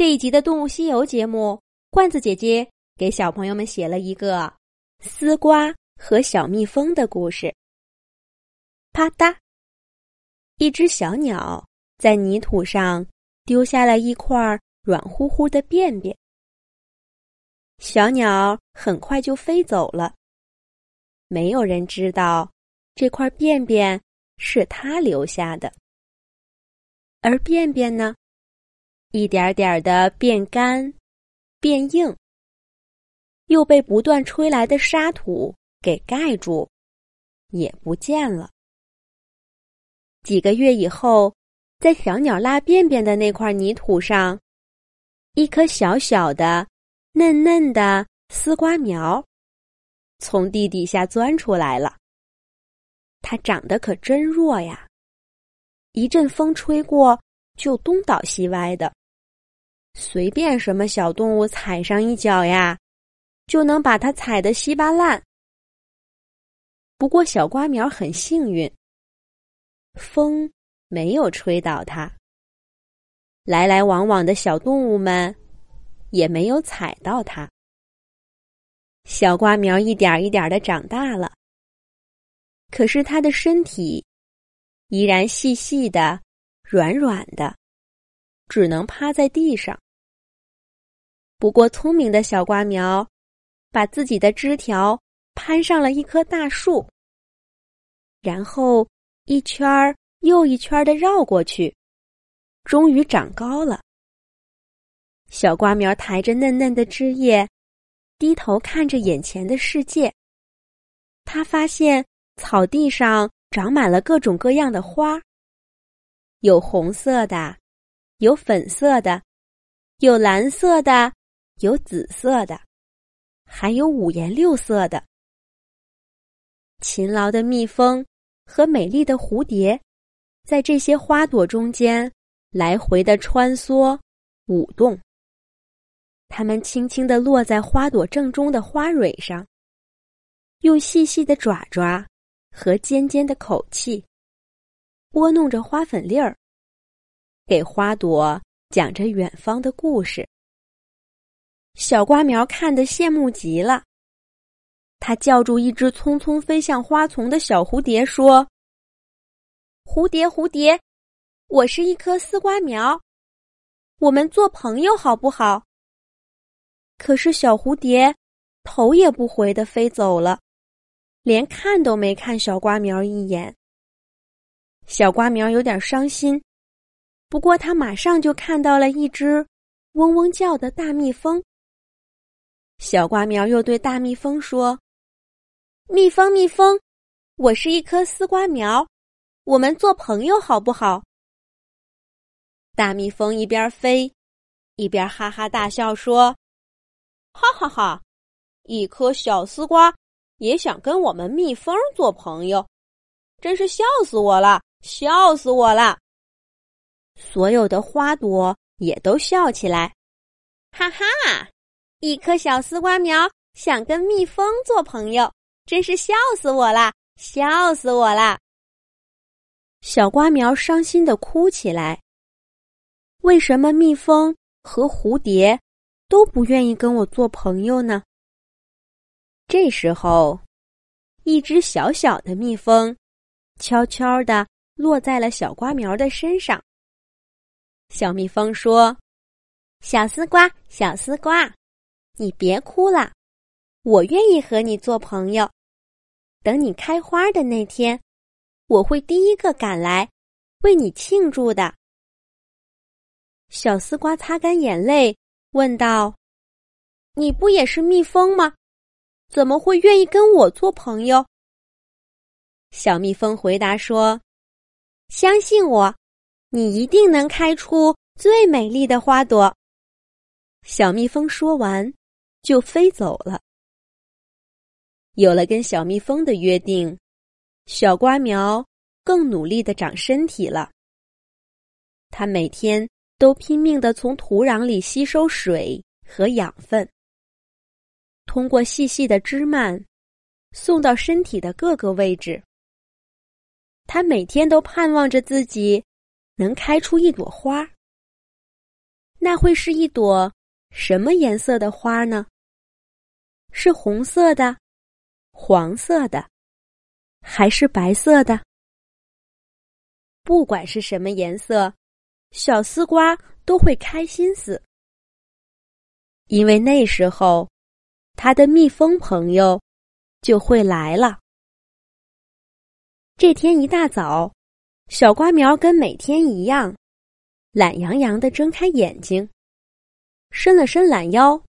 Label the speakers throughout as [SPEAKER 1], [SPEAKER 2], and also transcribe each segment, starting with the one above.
[SPEAKER 1] 这一集的《动物西游》节目，罐子姐姐给小朋友们写了一个丝瓜和小蜜蜂的故事。啪嗒，一只小鸟在泥土上丢下了一块软乎乎的便便，小鸟很快就飞走了。没有人知道这块便便是它留下的，而便便呢，一点点的变干、变硬，又被不断吹来的沙土给盖住，也不见了。几个月以后，在小鸟拉便便的那块泥土上，一颗小小的、嫩嫩的丝瓜苗。从地底下钻出来了。它长得可真弱呀！一阵风吹过，就东倒西歪的。随便什么小动物踩上一脚呀，就能把它踩得稀巴烂。不过小瓜苗很幸运，风没有吹倒它。来来往往的小动物们也没有踩到它。小瓜苗一点一点的长大了，可是它的身体依然细细的、软软的，只能趴在地上。不过，聪明的小瓜苗把自己的枝条攀上了一棵大树，然后一圈儿又一圈儿的绕过去，终于长高了。小瓜苗抬着嫩嫩的枝叶。低头看着眼前的世界，他发现草地上长满了各种各样的花，有红色的，有粉色的，有蓝色的，有紫色的，还有五颜六色的。勤劳的蜜蜂和美丽的蝴蝶，在这些花朵中间来回的穿梭、舞动。它们轻轻地落在花朵正中的花蕊上，用细细的爪爪和尖尖的口气拨弄着花粉粒儿，给花朵讲着远方的故事。小瓜苗看得羡慕极了，它叫住一只匆匆飞向花丛的小蝴蝶，说：“蝴蝶，蝴蝶，我是一颗丝瓜苗，我们做朋友好不好？”可是小蝴蝶头也不回的飞走了，连看都没看小瓜苗一眼。小瓜苗有点伤心，不过他马上就看到了一只嗡嗡叫的大蜜蜂。小瓜苗又对大蜜蜂说：“蜜蜂，蜜蜂，我是一颗丝瓜苗，我们做朋友好不好？”大蜜蜂一边飞，一边哈哈大笑说。哈哈哈！一颗小丝瓜也想跟我们蜜蜂做朋友，真是笑死我了！笑死我了！所有的花朵也都笑起来，哈哈！一颗小丝瓜苗想跟蜜蜂做朋友，真是笑死我了！笑死我了！小瓜苗伤心的哭起来。为什么蜜蜂和蝴蝶？都不愿意跟我做朋友呢。这时候，一只小小的蜜蜂悄悄的落在了小瓜苗的身上。小蜜蜂说：“小丝瓜，小丝瓜，你别哭了，我愿意和你做朋友。等你开花的那天，我会第一个赶来为你庆祝的。”小丝瓜擦干眼泪。问道：“你不也是蜜蜂吗？怎么会愿意跟我做朋友？”小蜜蜂回答说：“相信我，你一定能开出最美丽的花朵。”小蜜蜂说完，就飞走了。有了跟小蜜蜂的约定，小瓜苗更努力的长身体了。它每天。都拼命的从土壤里吸收水和养分，通过细细的枝蔓送到身体的各个位置。他每天都盼望着自己能开出一朵花。那会是一朵什么颜色的花呢？是红色的、黄色的，还是白色的？不管是什么颜色，小丝瓜都会开心死，因为那时候，它的蜜蜂朋友就会来了。这天一大早，小瓜苗跟每天一样，懒洋洋的睁开眼睛，伸了伸懒腰，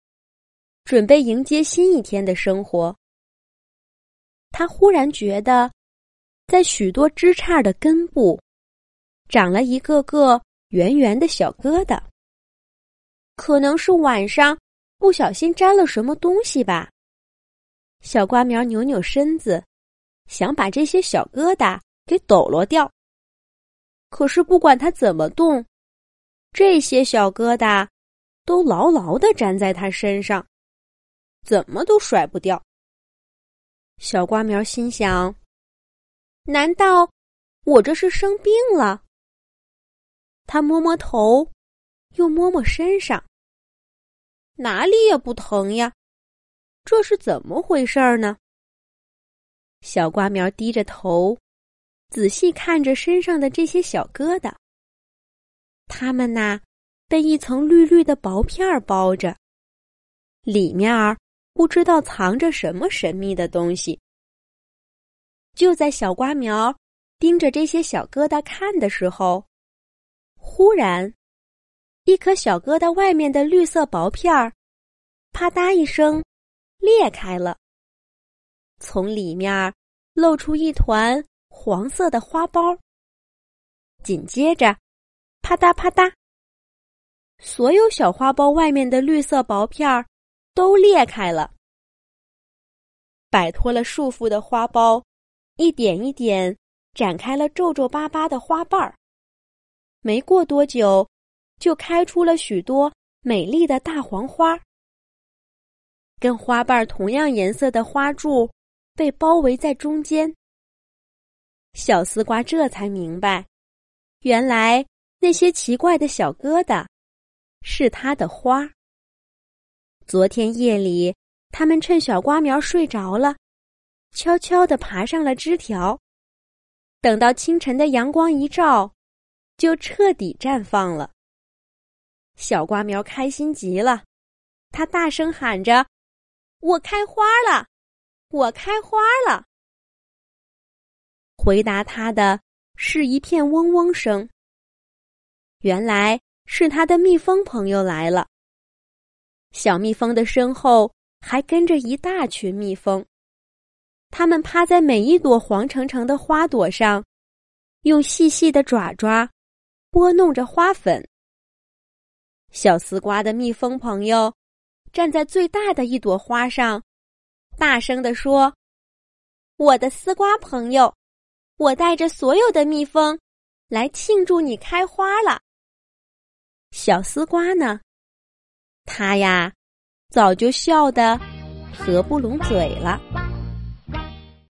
[SPEAKER 1] 准备迎接新一天的生活。他忽然觉得，在许多枝杈的根部，长了一个个圆圆的小疙瘩。可能是晚上不小心沾了什么东西吧。小瓜苗扭扭身子。想把这些小疙瘩给抖落掉，可是不管他怎么动，这些小疙瘩都牢牢的粘在他身上，怎么都甩不掉。小瓜苗心想：难道我这是生病了？他摸摸头，又摸摸身上，哪里也不疼呀，这是怎么回事呢？小瓜苗低着头，仔细看着身上的这些小疙瘩。它们呐，被一层绿绿的薄片包着，里面儿不知道藏着什么神秘的东西。就在小瓜苗盯着这些小疙瘩看的时候，忽然，一颗小疙瘩外面的绿色薄片儿，啪嗒一声裂开了。从里面露出一团黄色的花苞，紧接着，啪嗒啪嗒，所有小花苞外面的绿色薄片儿都裂开了。摆脱了束缚的花苞，一点一点展开了皱皱巴巴的花瓣儿。没过多久，就开出了许多美丽的大黄花。跟花瓣同样颜色的花柱。被包围在中间，小丝瓜这才明白，原来那些奇怪的小疙瘩是它的花。昨天夜里，他们趁小瓜苗睡着了，悄悄地爬上了枝条，等到清晨的阳光一照，就彻底绽放了。小瓜苗开心极了，他大声喊着：“我开花了！”我开花了。回答他的是一片嗡嗡声。原来是他的蜜蜂朋友来了。小蜜蜂的身后还跟着一大群蜜蜂，它们趴在每一朵黄澄澄的花朵上，用细细的爪爪拨弄着花粉。小丝瓜的蜜蜂朋友站在最大的一朵花上。大声地说：“我的丝瓜朋友，我带着所有的蜜蜂来庆祝你开花了。”小丝瓜呢？他呀，早就笑得合不拢嘴了。